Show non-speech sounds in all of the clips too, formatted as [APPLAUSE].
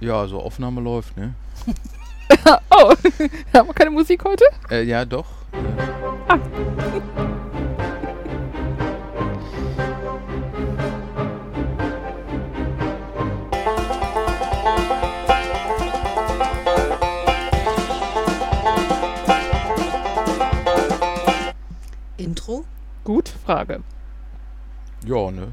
Ja, also Aufnahme läuft, ne? [LAUGHS] oh, [LAUGHS] haben wir keine Musik heute? Äh, ja, doch. Ah. Intro? Gut, Frage. Ja, ne?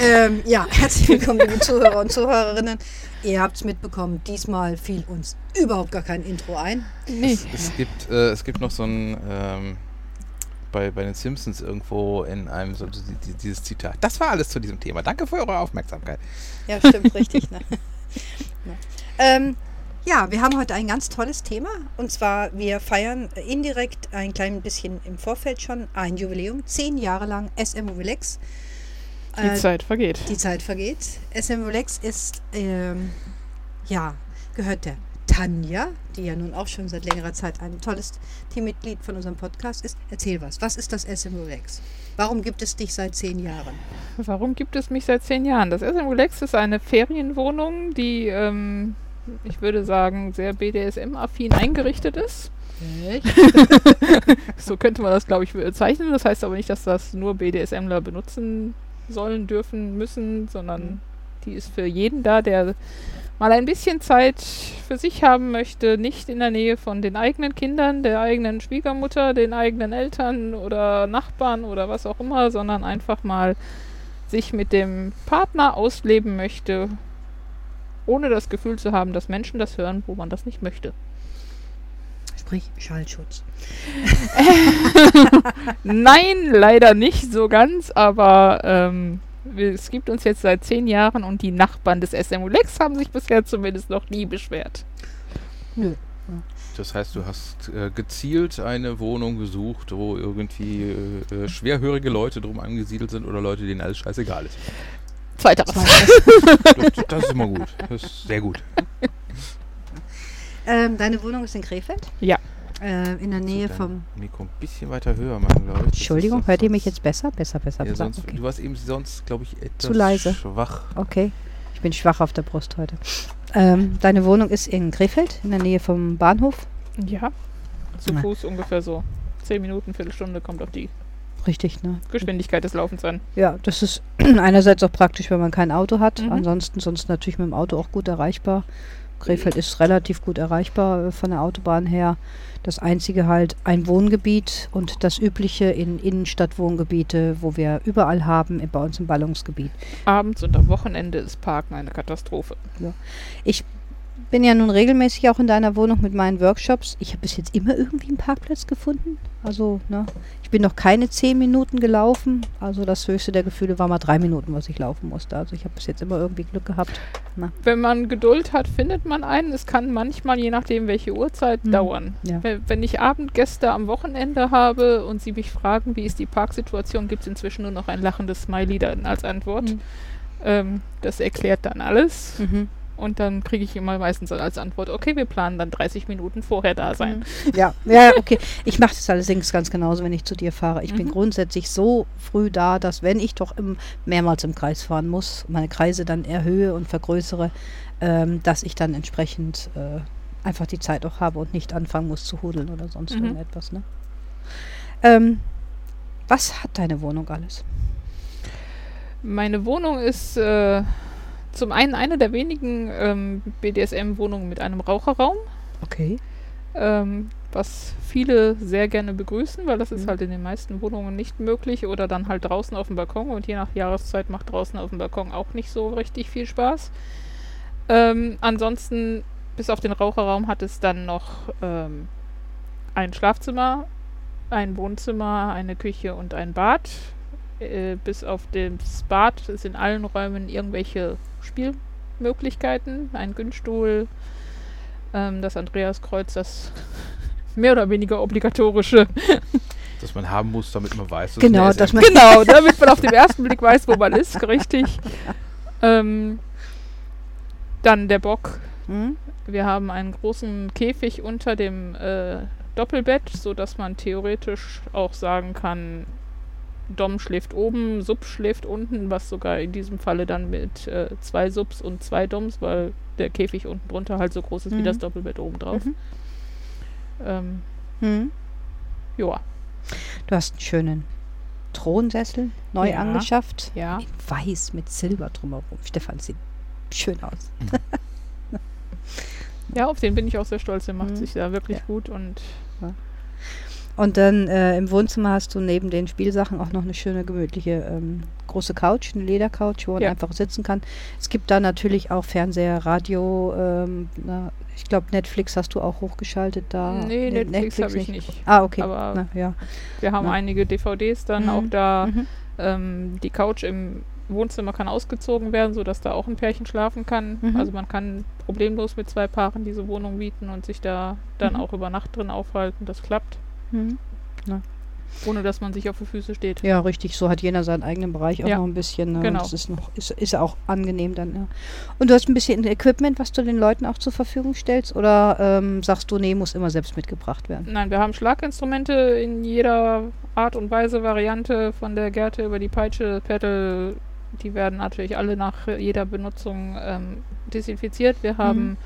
Ähm, ja, [LAUGHS] herzlich willkommen, liebe Zuhörer und Zuhörerinnen. Ihr habt es mitbekommen, diesmal fiel uns überhaupt gar kein Intro ein. Nee. Es gibt, äh, es gibt noch so ein, ähm, bei, bei den Simpsons irgendwo in einem, so die- die- dieses Zitat. Das war alles zu diesem Thema. Danke für eure Aufmerksamkeit. Ja, stimmt, richtig. Ne? [LAUGHS] Ja. Ähm, ja, wir haben heute ein ganz tolles Thema. Und zwar, wir feiern indirekt ein klein bisschen im Vorfeld schon ein Jubiläum. Zehn Jahre lang SM Relax. Die Äh, Zeit vergeht. Die Zeit vergeht. SM Relax ist, ähm, ja, gehört der Tanja, die ja nun auch schon seit längerer Zeit ein tolles Teammitglied von unserem Podcast ist. Erzähl was. Was ist das SM Relax? Warum gibt es dich seit zehn Jahren? Warum gibt es mich seit zehn Jahren? Das SM Relax ist eine Ferienwohnung, die, ähm, ich würde sagen, sehr BDSM-affin eingerichtet ist. [LAUGHS] So könnte man das, glaube ich, bezeichnen. Das heißt aber nicht, dass das nur BDSMler benutzen sollen, dürfen, müssen, sondern die ist für jeden da, der mal ein bisschen Zeit für sich haben möchte, nicht in der Nähe von den eigenen Kindern, der eigenen Schwiegermutter, den eigenen Eltern oder Nachbarn oder was auch immer, sondern einfach mal sich mit dem Partner ausleben möchte, ohne das Gefühl zu haben, dass Menschen das hören, wo man das nicht möchte. Sprich Schallschutz. [LAUGHS] Nein, leider nicht so ganz, aber ähm, es gibt uns jetzt seit zehn Jahren und die Nachbarn des SMU Lex haben sich bisher zumindest noch nie beschwert. Nö. Das heißt, du hast äh, gezielt eine Wohnung gesucht, wo irgendwie äh, äh, schwerhörige Leute drum angesiedelt sind oder Leute, denen alles scheißegal ist. Zweiteres. Das, [LAUGHS] das ist immer gut. Das ist sehr gut. Ähm, deine Wohnung ist in Krefeld? Ja. Äh, in der Nähe So, vom. Mikro ein bisschen weiter höher machen, glaube ich. Das Entschuldigung, hört ihr mich jetzt besser? Besser, besser, Ja, besser. sonst, Okay. Du warst eben sonst, glaube ich, etwas Zu leise. schwach. okay. Ich bin schwach auf der Brust heute. Ähm, deine Wohnung ist in Krefeld, in der Nähe vom Bahnhof. Ja, zu Na. Fuß ungefähr so. Zehn Minuten, Viertelstunde kommt auf die Richtig, ne? Geschwindigkeit des Laufens an. Ja, das ist [CLEARS THROAT] einerseits auch praktisch, wenn man kein Auto hat. Mhm. Ansonsten sonst natürlich mit dem Auto auch gut erreichbar. Krefeld ist relativ gut erreichbar äh, von der Autobahn her. Das einzige halt ein Wohngebiet und das übliche in Innenstadtwohngebiete, wo wir überall haben, bei uns im Ballungsgebiet. Abends und am Wochenende ist Parken eine Katastrophe. Ich bin ja nun regelmäßig auch in deiner Wohnung mit meinen Workshops. Ich habe bis jetzt immer irgendwie einen Parkplatz gefunden. Also, ne, ich bin noch keine zehn Minuten gelaufen. Also das höchste der Gefühle war mal drei Minuten, was ich laufen musste. Also ich habe bis jetzt immer irgendwie Glück gehabt. Wenn man Geduld hat, findet man einen. Es kann manchmal, je nachdem welche Uhrzeit, Mhm. dauern. Ja. Wenn wenn ich Abendgäste am Wochenende habe und sie mich fragen, wie ist die Parksituation, gibt es inzwischen nur noch ein lachendes Smiley dann als Antwort. Mhm. Ähm, das erklärt dann alles. Mhm. Und dann kriege ich immer meistens als Antwort, okay, wir planen dann 30 Minuten vorher da sein. [LAUGHS] Ja, ja, okay. Ich mache das allerdings ganz genauso, wenn ich zu dir fahre. Ich bin Mhm. grundsätzlich so früh da, dass wenn ich doch im, mehrmals im Kreis fahren muss, meine Kreise dann erhöhe und vergrößere, ähm, dass ich dann entsprechend äh, einfach die Zeit auch habe und nicht anfangen muss zu hudeln oder sonst Mhm. irgendetwas. Ne? Ähm, was hat deine Wohnung alles? Meine Wohnung ist äh, zum einen eine der wenigen ähm, BDSM-Wohnungen mit einem Raucherraum. Okay. ähm, was viele sehr gerne begrüßen, weil das ist Mhm. halt in den meisten Wohnungen nicht möglich oder dann halt draußen auf dem Balkon und je nach Jahreszeit macht draußen auf dem Balkon auch nicht so richtig viel Spaß. Ähm, ansonsten, bis auf den Raucherraum hat es dann noch ähm, ein Schlafzimmer, ein Wohnzimmer, eine Küche und ein Bad. Äh, bis auf das Bad ist in allen Räumen irgendwelche Spielmöglichkeiten, ein Günststuhl, ähm, das Andreaskreuz, das [LAUGHS] mehr oder weniger obligatorische. [LAUGHS] Das man haben muss, damit man weiß, dass Genau, eine dass man- genau, damit man auf den ersten Blick weiß, wo man ist, richtig. Ähm, dann der Bock. Hm? Wir haben einen großen Käfig unter dem äh, Doppelbett, sodass man theoretisch auch sagen kann, Dom schläft oben, Sub schläft unten, was sogar in diesem Falle dann mit äh, zwei Subs und zwei Doms, weil der Käfig unten drunter halt so groß ist wie Mhm. das Doppelbett oben drauf. Mhm. Ähm, Hm. ja, Du hast einen schönen Thronsessel neu Ja. angeschafft. ja. In weiß mit Silber drumherum. Stefan sieht schön aus. [LAUGHS] Ja, auf den bin ich auch sehr stolz. Der macht Mhm. sich da wirklich Ja. gut und Und dann äh, im Wohnzimmer hast du neben den Spielsachen auch noch eine schöne, gemütliche ähm, große Couch, eine Ledercouch, wo man Ja. einfach sitzen kann. Es gibt da natürlich auch Fernseher, Radio, ähm, na, ich glaube Netflix hast du auch hochgeschaltet da. nee, Ne- Netflix, habe ich nicht. Ah, okay. Aber na, ja. wir haben Ja. einige DVDs dann Mhm. auch da. Mhm. Ähm, die Couch im Wohnzimmer kann ausgezogen werden, sodass da auch ein Pärchen schlafen kann. Mhm. Also man kann problemlos mit zwei Paaren diese Wohnung mieten und sich da dann Mhm. auch über Nacht drin aufhalten. Das klappt, Mhm. ohne dass man sich auf die Füße steht. Ja, richtig. So hat jeder seinen eigenen Bereich auch Ja, noch ein bisschen. Ne? genau. Das ist noch, ist, ist auch angenehm dann. Ja. Und du hast ein bisschen Equipment, was du den Leuten auch zur Verfügung stellst? Oder ähm, sagst du, nee, muss immer selbst mitgebracht werden? Nein, wir haben Schlaginstrumente in jeder Art und Weise, Variante, von der Gerte über die Peitsche, Pedal. Die werden natürlich alle nach jeder Benutzung ähm, desinfiziert. Wir haben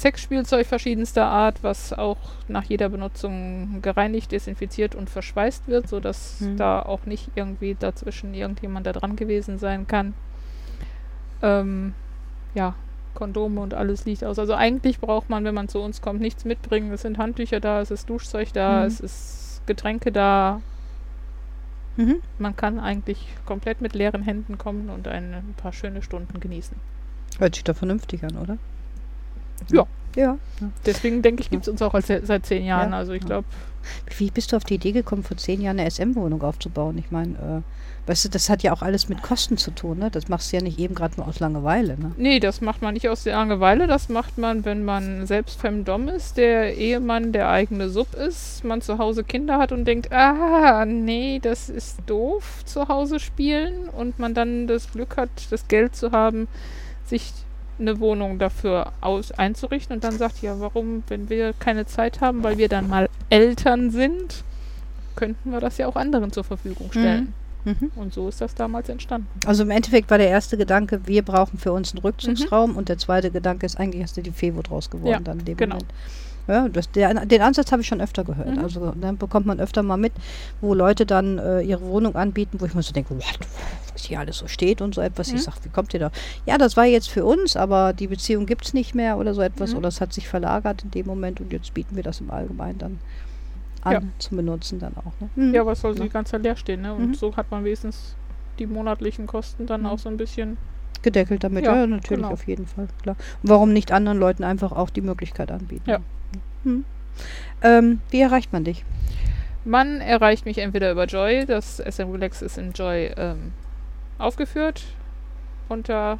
Sexspielzeug verschiedenster Art, was auch nach jeder Benutzung gereinigt, desinfiziert und verschweißt wird, sodass Mhm. da auch nicht irgendwie dazwischen irgendjemand da dran gewesen sein kann. Ähm, ja, Kondome und alles liegt aus. Also eigentlich braucht man, wenn man zu uns kommt, nichts mitbringen. Es sind Handtücher da, es ist Duschzeug da, Mhm. es ist Getränke da. Mhm. Man kann eigentlich komplett mit leeren Händen kommen und ein, ein paar schöne Stunden genießen. Hört sich doch vernünftig an, oder? Ja. Ja. Deswegen denke ich, gibt es uns auch als, seit zehn Jahren. Ja. Also ich glaube, Wie bist du auf die Idee gekommen, vor zehn Jahren eine SM-Wohnung aufzubauen? Ich meine, äh, weißt du, das hat ja auch alles mit Kosten zu tun, ne? Das machst du ja nicht eben gerade nur aus Langeweile, ne? Nee, das macht man nicht aus der Langeweile. Das macht man, wenn man selbst Femdom ist, der Ehemann der eigene Sub ist, man zu Hause Kinder hat und denkt, ah, nee, das ist doof, zu Hause spielen und man dann das Glück hat, das Geld zu haben, sich eine Wohnung dafür aus einzurichten und dann sagt, ja, warum, wenn wir keine Zeit haben, weil wir dann mal Eltern sind, könnten wir das ja auch anderen zur Verfügung stellen. Mhm. Und so ist das damals entstanden. Also im Endeffekt war der erste Gedanke, wir brauchen für uns einen Mhm. Rückzugsraum und der zweite Gedanke ist, eigentlich hast du die Fevo draus geworden Ja, dann in dem genau. Moment. Ja, das, der, den Ansatz habe ich schon öfter gehört. Mhm. Also dann bekommt man öfter mal mit, wo Leute dann äh, ihre Wohnung anbieten, wo ich mir so denke, what, was hier alles so steht und so etwas. Mhm. Ich sage, wie kommt ihr da? Ja, das war jetzt für uns, aber die Beziehung gibt es nicht mehr oder so etwas. Mhm. Oder es hat sich verlagert in dem Moment und jetzt bieten wir das im Allgemeinen dann an Ja. zum Benutzen dann auch. Ne? Mhm. Ja, was soll Ja. die ganze Zeit leer stehen, ne? Und Mhm. so hat man wenigstens die monatlichen Kosten dann Mhm. auch so ein bisschen. Gedeckelt damit, ja, Ja, natürlich, genau. auf jeden Fall, klar. Und warum nicht anderen Leuten einfach auch die Möglichkeit anbieten? Ja. Hm. Ähm, wie erreicht man dich? Man erreicht mich entweder über Joy, das SM Relax ist in Joy ähm, aufgeführt unter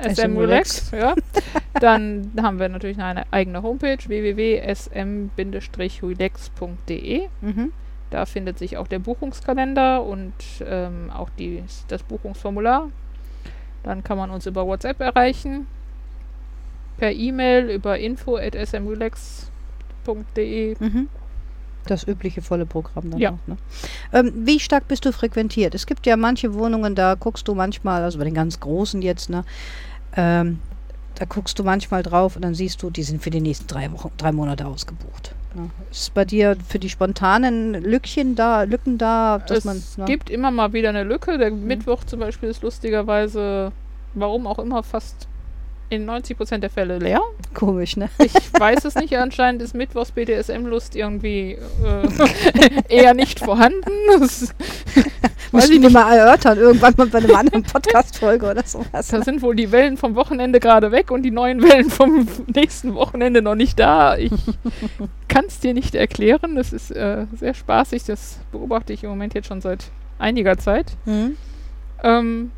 SM, Relax. Ja. [LAUGHS] Dann haben wir natürlich eine eigene Homepage www.sm-relax.de. Mhm. Da findet sich auch der Buchungskalender und ähm, auch die, das Buchungsformular. Dann kann man uns über WhatsApp erreichen, per E-Mail über info.smrelax.de. Mhm. Das übliche volle Programm dann Ja. auch. Ne? Ähm, wie stark bist du frequentiert? Es gibt ja manche Wohnungen, da guckst du manchmal, also bei den ganz großen jetzt, ne, ähm, da guckst du manchmal drauf und dann siehst du, die sind für die nächsten drei Wochen, drei Monate ausgebucht. Ne? Ist bei dir für die spontanen Lückchen da, Lücken da, dass es man. Ne? gibt immer mal wieder eine Lücke. Der Mittwoch zum Beispiel ist lustigerweise, warum auch immer, fast in 90% der Fälle leer. Komisch, ne? Ich weiß es nicht, anscheinend ist Mittwochs BDSM-Lust irgendwie äh, eher nicht vorhanden. Das, Müssen ich wir nicht. mal erörtern, irgendwann mal bei einer anderen Podcast-Folge oder sowas. Da sind wohl die Wellen vom Wochenende gerade weg und die neuen Wellen vom nächsten Wochenende noch nicht da. Ich kann es dir nicht erklären. Das ist äh, sehr spaßig. Das beobachte ich im Moment jetzt schon seit einiger Zeit. Hm? Ähm,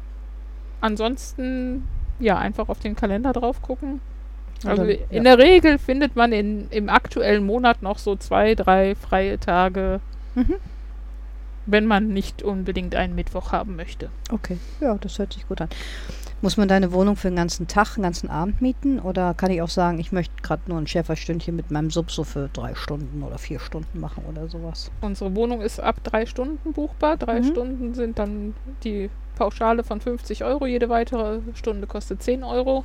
ansonsten, ja, einfach auf den Kalender drauf gucken. Also Oder- in ja. der Regel findet man in, im aktuellen Monat noch so zwei, drei freie Tage. Mhm. wenn man nicht unbedingt einen Mittwoch haben möchte. Okay, ja, das hört sich gut an. Muss man deine Wohnung für den ganzen Tag, den ganzen Abend mieten? Oder kann ich auch sagen, ich möchte gerade nur ein Schäferstündchen mit meinem Sub so für drei Stunden oder vier Stunden machen oder sowas? Unsere Wohnung ist ab drei Stunden buchbar. Drei Mhm. Stunden sind dann die Pauschale von 50 Euro. Jede weitere Stunde kostet 10 Euro.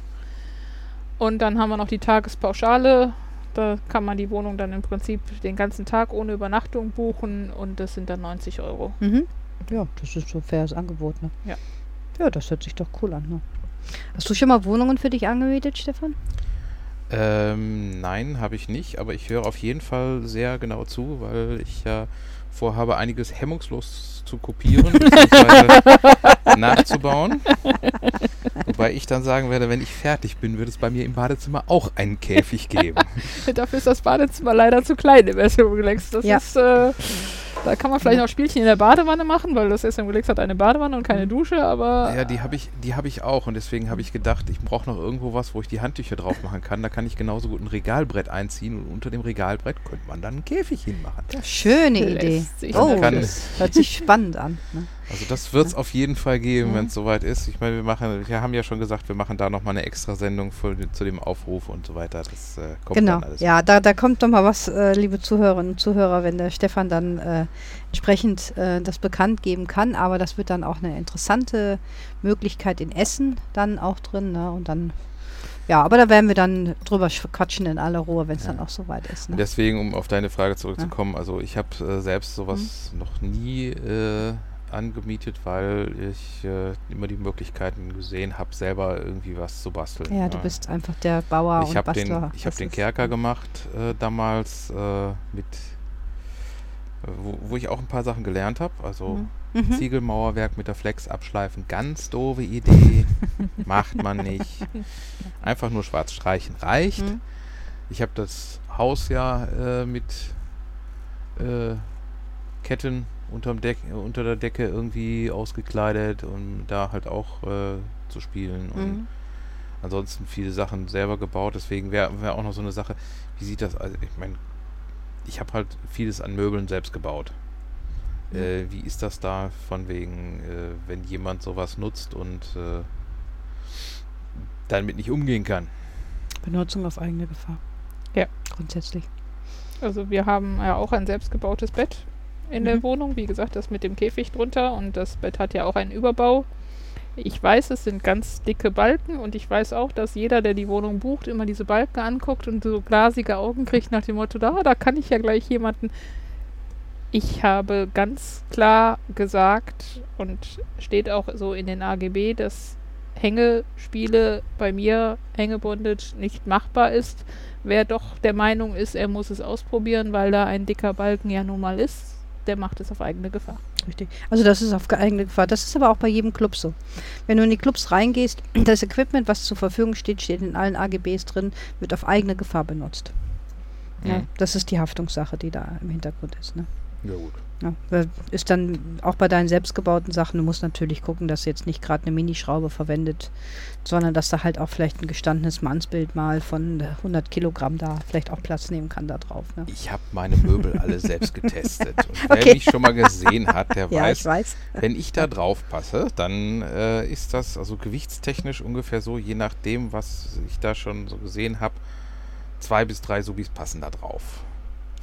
Und dann haben wir noch die Tagespauschale. Da kann man die Wohnung dann im Prinzip den ganzen Tag ohne Übernachtung buchen und das sind dann 90 Euro. Mhm. Ja, das ist so ein faires Angebot, ne? Ja. Ja, das hört sich doch cool an, ne? Hast du schon mal Wohnungen für dich angemietet, Stefan? Ähm, nein, habe ich nicht, aber ich höre auf jeden Fall sehr genau zu, weil ich ja vorhabe, einiges hemmungslos zu kopieren [LAUGHS] bzw. nachzubauen. Wobei ich dann sagen werde, wenn ich fertig bin, wird es bei mir im Badezimmer auch einen Käfig geben. [LAUGHS] Dafür ist das Badezimmer leider zu klein im Relax. Das Ja. ist, äh, da kann man vielleicht noch Spielchen in der Badewanne machen, weil das SM Relax hat eine Badewanne und keine Dusche, aber Ja, die habe ich, die habe ich auch und deswegen habe ich gedacht, ich brauche noch irgendwo was, wo ich die Handtücher drauf machen kann. Da kann ich genauso gut ein Regalbrett einziehen und unter dem Regalbrett könnte man dann einen Käfig hinmachen. Schöne Idee. Oh, das hört sich spannend an. Ne? Also das wird es auf jeden Fall geben, Mhm. wenn es soweit ist. Ich meine, wir machen, wir haben ja schon gesagt, wir machen da nochmal eine extra Sendung für, zu dem Aufruf und so weiter. Das äh, kommt Genau, dann alles. ja, da, da kommt doch mal was, äh, liebe Zuhörerinnen und Zuhörer, wenn der Stefan dann äh, entsprechend äh, das bekannt geben kann. Aber das wird dann auch eine interessante Möglichkeit in Essen dann auch drin. Ne? Und dann, ja, aber da werden wir dann drüber sch- quatschen in aller Ruhe, wenn es dann Ja. auch soweit ist. Ne? deswegen, um auf deine Frage zurückzukommen, also ich habe äh, selbst sowas Mhm. noch nie äh, angemietet, weil ich äh, immer die Möglichkeiten gesehen habe, selber irgendwie was zu basteln. Ja, du bist einfach der Bauer ich und habe den, Bastler. ich hab Das den Kerker gemacht äh, damals äh, mit, wo, wo ich auch ein paar Sachen gelernt habe. Also Mhm. Mhm. Ziegelmauerwerk mit der Flex abschleifen, ganz doofe Idee, [LAUGHS] macht man nicht. Einfach nur schwarz streichen reicht. Mhm. Ich habe das Haus ja äh, mit äh, Ketten unterm Deck, äh, unter der Decke irgendwie ausgekleidet, um da halt auch äh, zu spielen. Und Mhm. ansonsten viele Sachen selber gebaut. Deswegen wäre wär auch noch so eine Sache, wie sieht das, also ich meine, ich habe halt vieles an Möbeln selbst gebaut. Mhm. Äh, wie ist das da von wegen, äh, wenn jemand sowas nutzt und äh, damit nicht umgehen kann? Benutzung auf eigene Gefahr. Ja. Grundsätzlich. Also wir haben ja auch ein selbstgebautes Bett in der Mhm. Wohnung. Wie gesagt, das mit dem Käfig drunter und das Bett hat ja auch einen Überbau. Ich weiß, es sind ganz dicke Balken und ich weiß auch, dass jeder, der die Wohnung bucht, immer diese Balken anguckt und so glasige Augen kriegt nach dem Motto, da, da kann ich ja gleich jemanden. Ich habe ganz klar gesagt und steht auch so in den AGB, dass Hängespiele bei mir, Hängebondage, nicht machbar ist. Wer doch der Meinung ist, er muss es ausprobieren, weil da ein dicker Balken ja nun mal ist, der macht es auf eigene Gefahr. Richtig. Also das ist auf eigene Gefahr. Das ist aber auch bei jedem Club so. Wenn du in die Clubs reingehst, [CLEARS THROAT] das Equipment, was zur Verfügung steht, steht in allen AGBs drin, wird auf eigene Gefahr benutzt. Ja, das ist die Haftungssache, die da im Hintergrund ist. Ne? Ja gut. Ja, ist dann auch bei deinen selbstgebauten Sachen, du musst natürlich gucken, dass jetzt nicht gerade eine Minischraube verwendet, sondern dass da halt auch vielleicht ein gestandenes Mannsbild mal von 100 Kilogramm da vielleicht auch Platz nehmen kann da drauf. Ne? Ich habe meine Möbel alle selbst getestet. [LAUGHS] Und wer Okay. mich schon mal gesehen hat, der [LAUGHS] Ja, weiß, ich weiß. wenn ich da drauf passe, dann äh, ist das also gewichtstechnisch ungefähr so, je nachdem, was ich da schon so gesehen habe, zwei bis drei Subis passen da drauf.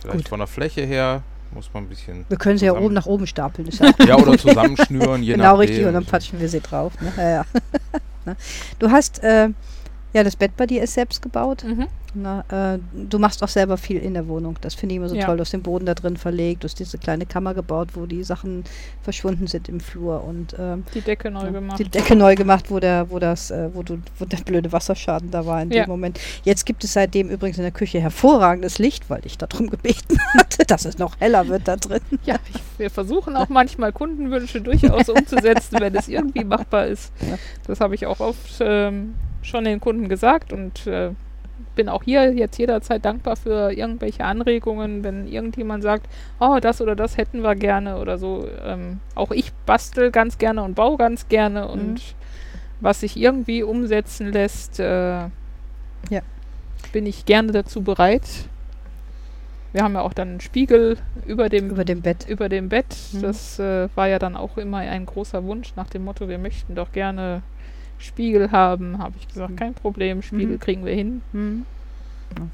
Vielleicht Gut. von der Fläche her muss man ein bisschen. Wir können sie ja oben nach oben stapeln. Ist [LAUGHS] ja Ja, oder zusammenschnüren, je genau nachdem. richtig, und dann patschen wir sie drauf. Ne? Ja, ja. [LAUGHS] Ne? du hast, äh, ja, das Bett bei dir ist selbst gebaut. Mhm. Na, äh, du machst auch selber viel in der Wohnung. Das finde ich immer so Ja. toll. Du hast den Boden da drin verlegt, du hast diese kleine Kammer gebaut, wo die Sachen verschwunden sind im Flur und ähm, Die Decke neu gemacht. die Decke neu gemacht, wo der, wo das, äh, wo du, wo der blöde Wasserschaden da war in Ja. dem Moment. Jetzt gibt es seitdem übrigens in der Küche hervorragendes Licht, weil ich darum gebeten [LAUGHS] hatte, dass es noch heller wird da drin. Ja, ich, wir versuchen auch manchmal Kundenwünsche durchaus umzusetzen, wenn es irgendwie machbar ist. Das habe ich auch oft ähm, schon den Kunden gesagt und äh, bin auch hier jetzt jederzeit dankbar für irgendwelche Anregungen, wenn irgendjemand sagt, oh, das oder das hätten wir gerne oder so. Ähm, auch ich bastel ganz gerne und baue ganz gerne und was sich irgendwie umsetzen lässt, äh, Ja. bin ich gerne dazu bereit. wir haben ja auch dann einen Spiegel über dem Über dem Bett. über dem Bett. Mhm. Das äh, war ja dann auch immer ein großer Wunsch nach dem Motto, wir möchten doch gerne Spiegel haben. Habe ich gesagt, Mhm. kein Problem, Spiegel Mhm. kriegen wir hin. Hm.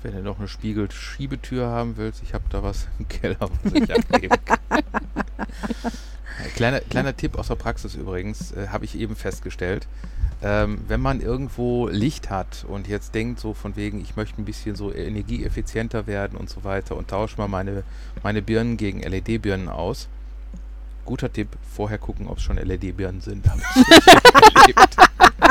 Wenn du noch eine Spiegelschiebetür haben willst, ich habe da was im Keller, was ich abgeben kann. [LAUGHS] kleiner, kleiner Tipp aus der Praxis übrigens, äh, habe ich eben festgestellt. Ähm, wenn man irgendwo Licht hat und jetzt denkt so von wegen, ich möchte ein bisschen so energieeffizienter werden und so weiter und tausche mal meine, meine Birnen gegen LED-Birnen aus. Guter Tipp, vorher gucken, ob es schon LED-Birnen sind. Hab ich [LAUGHS] erlebt.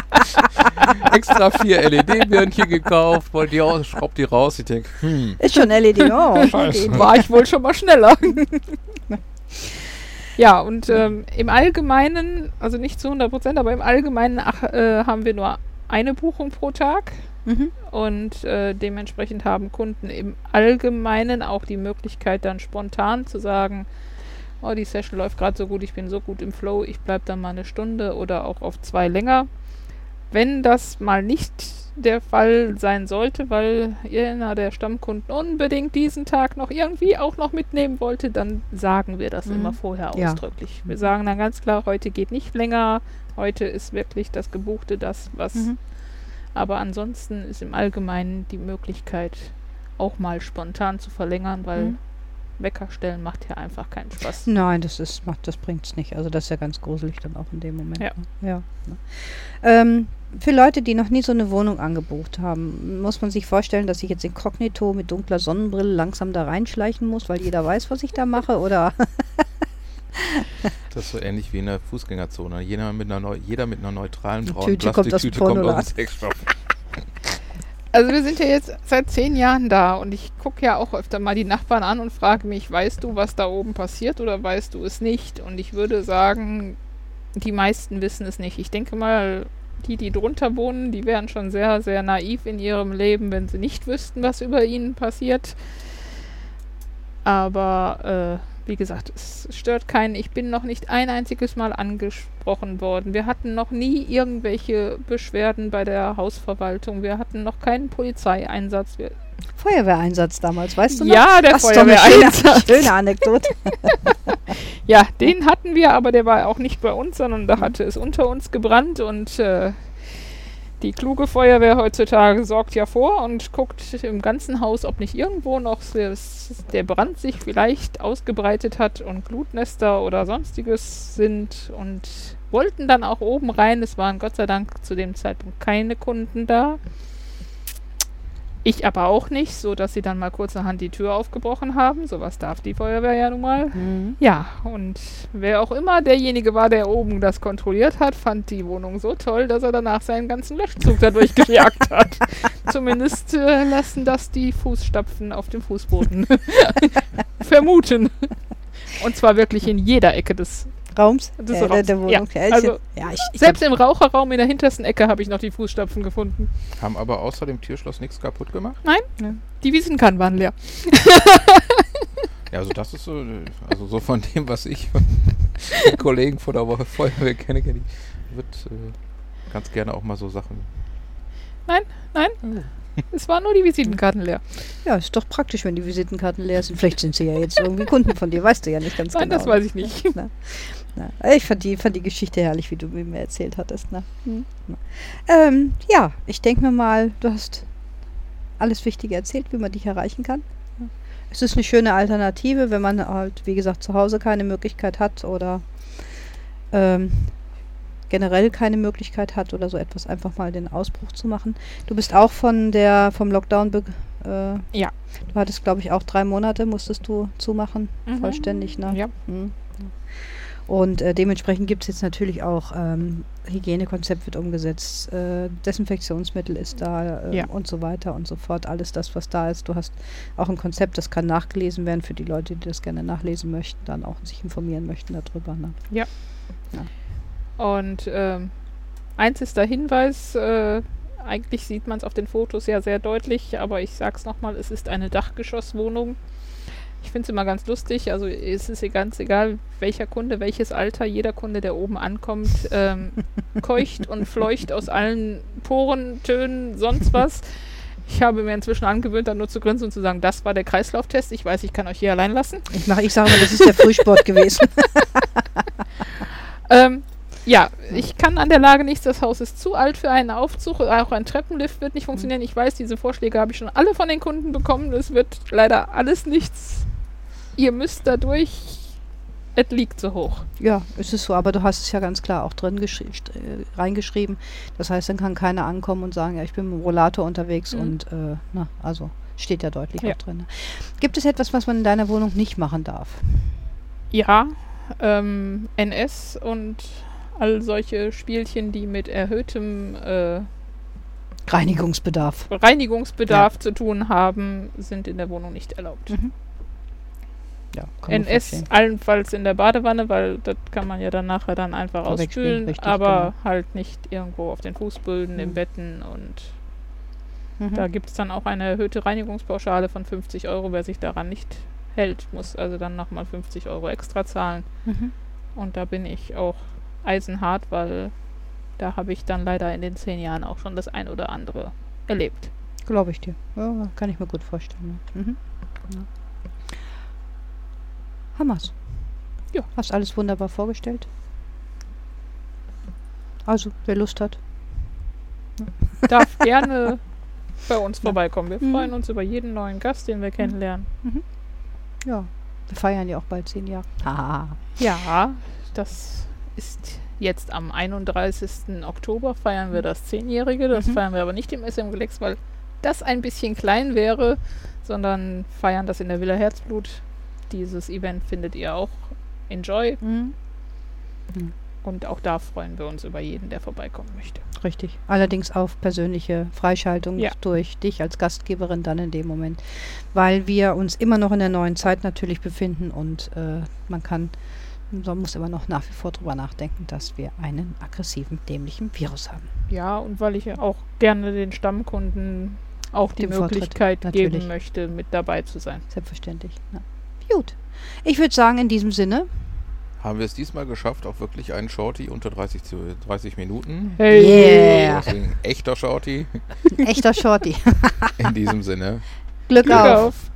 [LAUGHS] Extra vier LED-Birnchen gekauft, wollte die aus, schraub die raus. Ich denke, hm, Ist schon LED. [LAUGHS] Oh, Scheiße. War ich wohl schon mal schneller. [LAUGHS] ja, und ähm, im Allgemeinen, also nicht zu 100 Prozent, aber im Allgemeinen ach, äh, haben wir nur eine Buchung pro Tag. Mhm. Und äh, dementsprechend haben Kunden im Allgemeinen auch die Möglichkeit, dann spontan zu sagen, oh, die Session läuft gerade so gut, ich bin so gut im Flow, ich bleibe dann mal eine Stunde oder auch auf zwei länger. Wenn das mal nicht der Fall sein sollte, weil einer der Stammkunden unbedingt diesen Tag noch irgendwie auch noch mitnehmen wollte, dann sagen wir das Mhm. immer vorher Ja. ausdrücklich. Wir sagen dann ganz klar, heute geht nicht länger, heute ist wirklich das Gebuchte das, was Mhm. aber ansonsten ist im Allgemeinen die Möglichkeit, auch mal spontan zu verlängern, weil Mhm. Wecker stellen macht ja einfach keinen Spaß. Nein, das ist, macht, das bringt's nicht. Also das ist ja ganz gruselig dann auch in dem Moment. Ja. ne? ja ne. ähm, für Leute, die noch nie so eine Wohnung angebucht haben, muss man sich vorstellen, dass ich jetzt inkognito mit dunkler Sonnenbrille langsam da reinschleichen muss, weil jeder weiß, was ich da mache, oder? das ist so ähnlich wie in der Fußgängerzone. Jeder mit einer, neu, jeder mit einer neutralen braunen Tüte kommt aus dem Plastiktüte kommt aus dem Sexshop. Also wir sind ja jetzt seit zehn Jahren da und ich gucke ja auch öfter mal die Nachbarn an und frage mich, weißt du, was da oben passiert oder weißt du es nicht? Und ich würde sagen, die meisten wissen es nicht. Ich denke mal, die, die drunter wohnen, die wären schon sehr, sehr naiv in ihrem Leben, wenn sie nicht wüssten, was über ihnen passiert. Aber äh, wie gesagt, es stört keinen. Ich bin noch nicht ein einziges Mal angesprochen worden. Wir hatten noch nie irgendwelche Beschwerden bei der Hausverwaltung. Wir hatten noch keinen Polizeieinsatz. Wir Feuerwehreinsatz damals, weißt du noch? ja, der Das Feuerwehreinsatz. schöne, schöne Anekdote. [LAUGHS] [LAUGHS] Ja, den hatten wir, aber der war auch nicht bei uns, sondern da hatte es unter uns gebrannt und äh, die kluge Feuerwehr heutzutage sorgt ja vor und guckt im ganzen Haus, ob nicht irgendwo noch der Brand sich vielleicht ausgebreitet hat und Glutnester oder sonstiges sind und wollten dann auch oben rein. Es waren Gott sei Dank zu dem Zeitpunkt keine Kunden da. Ich aber auch nicht, so dass sie dann mal kurzerhand die Tür aufgebrochen haben. Sowas darf die Feuerwehr ja nun mal. Mhm. Ja, und wer auch immer derjenige war, der oben das kontrolliert hat, fand die Wohnung so toll, dass er danach seinen ganzen Löschzug dadurch gejagt [LAUGHS] hat. Zumindest äh, lassen das die Fußstapfen auf dem Fußboden [LAUGHS] vermuten. Und zwar wirklich in jeder Ecke des. Raums? Des äh, der, Raums. der Ja, Wohnung. Ja, ist also ja, ja, ich, ich Selbst im Raucherraum in der hintersten Ecke habe ich noch die Fußstapfen gefunden. Haben aber außer dem Türschloss nichts kaputt gemacht? Die Visitenkarten waren leer. Ja, also das ist so, also so von dem, was ich von Kollegen von der Feuerwehr kenne, kenne ich, wird äh, ganz gerne auch mal so Sachen. Es waren nur die Visitenkarten leer. ja, ist doch praktisch, wenn die Visitenkarten leer sind. Vielleicht sind sie ja jetzt irgendwie Kunden von dir, weißt du ja nicht ganz Nein, genau. das weiß ich nicht. Na, na. Ich fand die, fand die Geschichte herrlich, wie du mir erzählt hattest. Ne? Hm. Na. Ähm, ja, ich denke mir mal, du hast alles Wichtige erzählt, wie man dich erreichen kann. Es ist eine schöne Alternative, wenn man halt, wie gesagt, zu Hause keine Möglichkeit hat oder ähm, generell keine Möglichkeit hat oder so etwas, einfach mal den Ausbruch zu machen. Du bist auch von der vom Lockdown be äh, Ja. Du hattest, glaube ich, auch drei Monate musstest du zumachen, Mhm. vollständig, ne? Ja. Mhm. Und äh, dementsprechend gibt es jetzt natürlich auch ähm, Hygienekonzept wird umgesetzt, äh, Desinfektionsmittel ist da äh, Ja. und so weiter und so fort. Alles das, was da ist. Du hast auch ein Konzept, das kann nachgelesen werden für die Leute, die das gerne nachlesen möchten, dann auch sich informieren möchten darüber. Ne? Und ähm, eins ist der Hinweis, äh, eigentlich sieht man es auf den Fotos ja sehr deutlich, aber ich sag's nochmal, es ist eine Dachgeschosswohnung. Ich finde es immer ganz lustig, also es ist ganz egal, welcher Kunde, welches Alter, jeder Kunde, der oben ankommt, ähm, [LAUGHS] keucht und fleucht aus allen Poren, Tönen, sonst was. Ich habe mir inzwischen angewöhnt, dann nur zu grinsen und zu sagen, das war der Kreislauftest. Ich weiß, ich kann euch hier allein lassen. Ich, mach, ich sage mal, das ist der Frühsport gewesen. [LAUGHS] Ähm, ja, ich kann an der Lage nichts. Das Haus ist zu alt für einen Aufzug. Auch ein Treppenlift wird nicht funktionieren. Ich weiß, diese Vorschläge habe ich schon alle von den Kunden bekommen. Es wird leider alles nichts. Ihr müsst dadurch. Es liegt so hoch. Ja, es ist so, aber du hast es ja ganz klar auch drin äh, reingeschrieben. Das heißt, dann kann keiner ankommen und sagen, ja, ich bin mit dem Rollator unterwegs Mhm. und äh, na, also steht ja deutlich Ja. auch drin. Gibt es etwas, was man in deiner Wohnung nicht machen darf? Ja, ähm, NS und all solche Spielchen, die mit erhöhtem äh, Reinigungsbedarf. Reinigungsbedarf zu tun haben, sind in der Wohnung nicht erlaubt. Mhm. Ja, NS allenfalls in der Badewanne, weil das kann man ja dann nachher dann einfach Vorwegspülen, ausspülen, richtig, aber halt nicht irgendwo auf den Fußböden, Mhm. im Betten und Mhm. da gibt es dann auch eine erhöhte Reinigungspauschale von 50 Euro. Wer sich daran nicht hält, muss also dann nochmal 50 Euro extra zahlen. Mhm. Und da bin ich auch eisenhart, weil da habe ich dann leider in den zehn Jahren auch schon das ein oder andere erlebt. Glaube ich dir. Ja, kann ich mir gut vorstellen. Mhm. Ja. Hammers. Ja. Hast alles wunderbar vorgestellt. Also, wer Lust hat. [LAUGHS] Darf gerne bei uns vorbeikommen. Wir Mhm. freuen uns über jeden neuen Gast, den wir kennenlernen. Ja. Wir feiern ja auch bald zehn Jahre. Haha. [LAUGHS] Ja, das ist jetzt am 31. Oktober feiern wir das Zehnjährige. Das Mhm. feiern wir aber nicht im SM Gelex, weil das ein bisschen klein wäre, sondern feiern das in der Villa Herzblut. Dieses Event findet ihr auch. Enjoy. Mhm. Und auch da freuen wir uns über jeden, der vorbeikommen möchte. Richtig. Allerdings auf persönliche Freischaltung Ja. durch dich als Gastgeberin dann in dem Moment. Weil wir uns immer noch in der neuen Zeit natürlich befinden und äh, man kann, man muss immer noch nach wie vor drüber nachdenken, dass wir einen aggressiven, dämlichen Virus haben. Ja, und weil ich ja auch gerne den Stammkunden auch die Vortritt, Möglichkeit natürlich. geben möchte, mit dabei zu sein. Selbstverständlich. Ja. Gut. Ich würde sagen, in diesem Sinne, Haben wir es diesmal geschafft, auch wirklich einen Shorty unter 30, zu, 30 Minuten? Yeah. Deswegen echter Shorty. echter Shorty. In diesem Sinne. Glück, Glück auf. auf.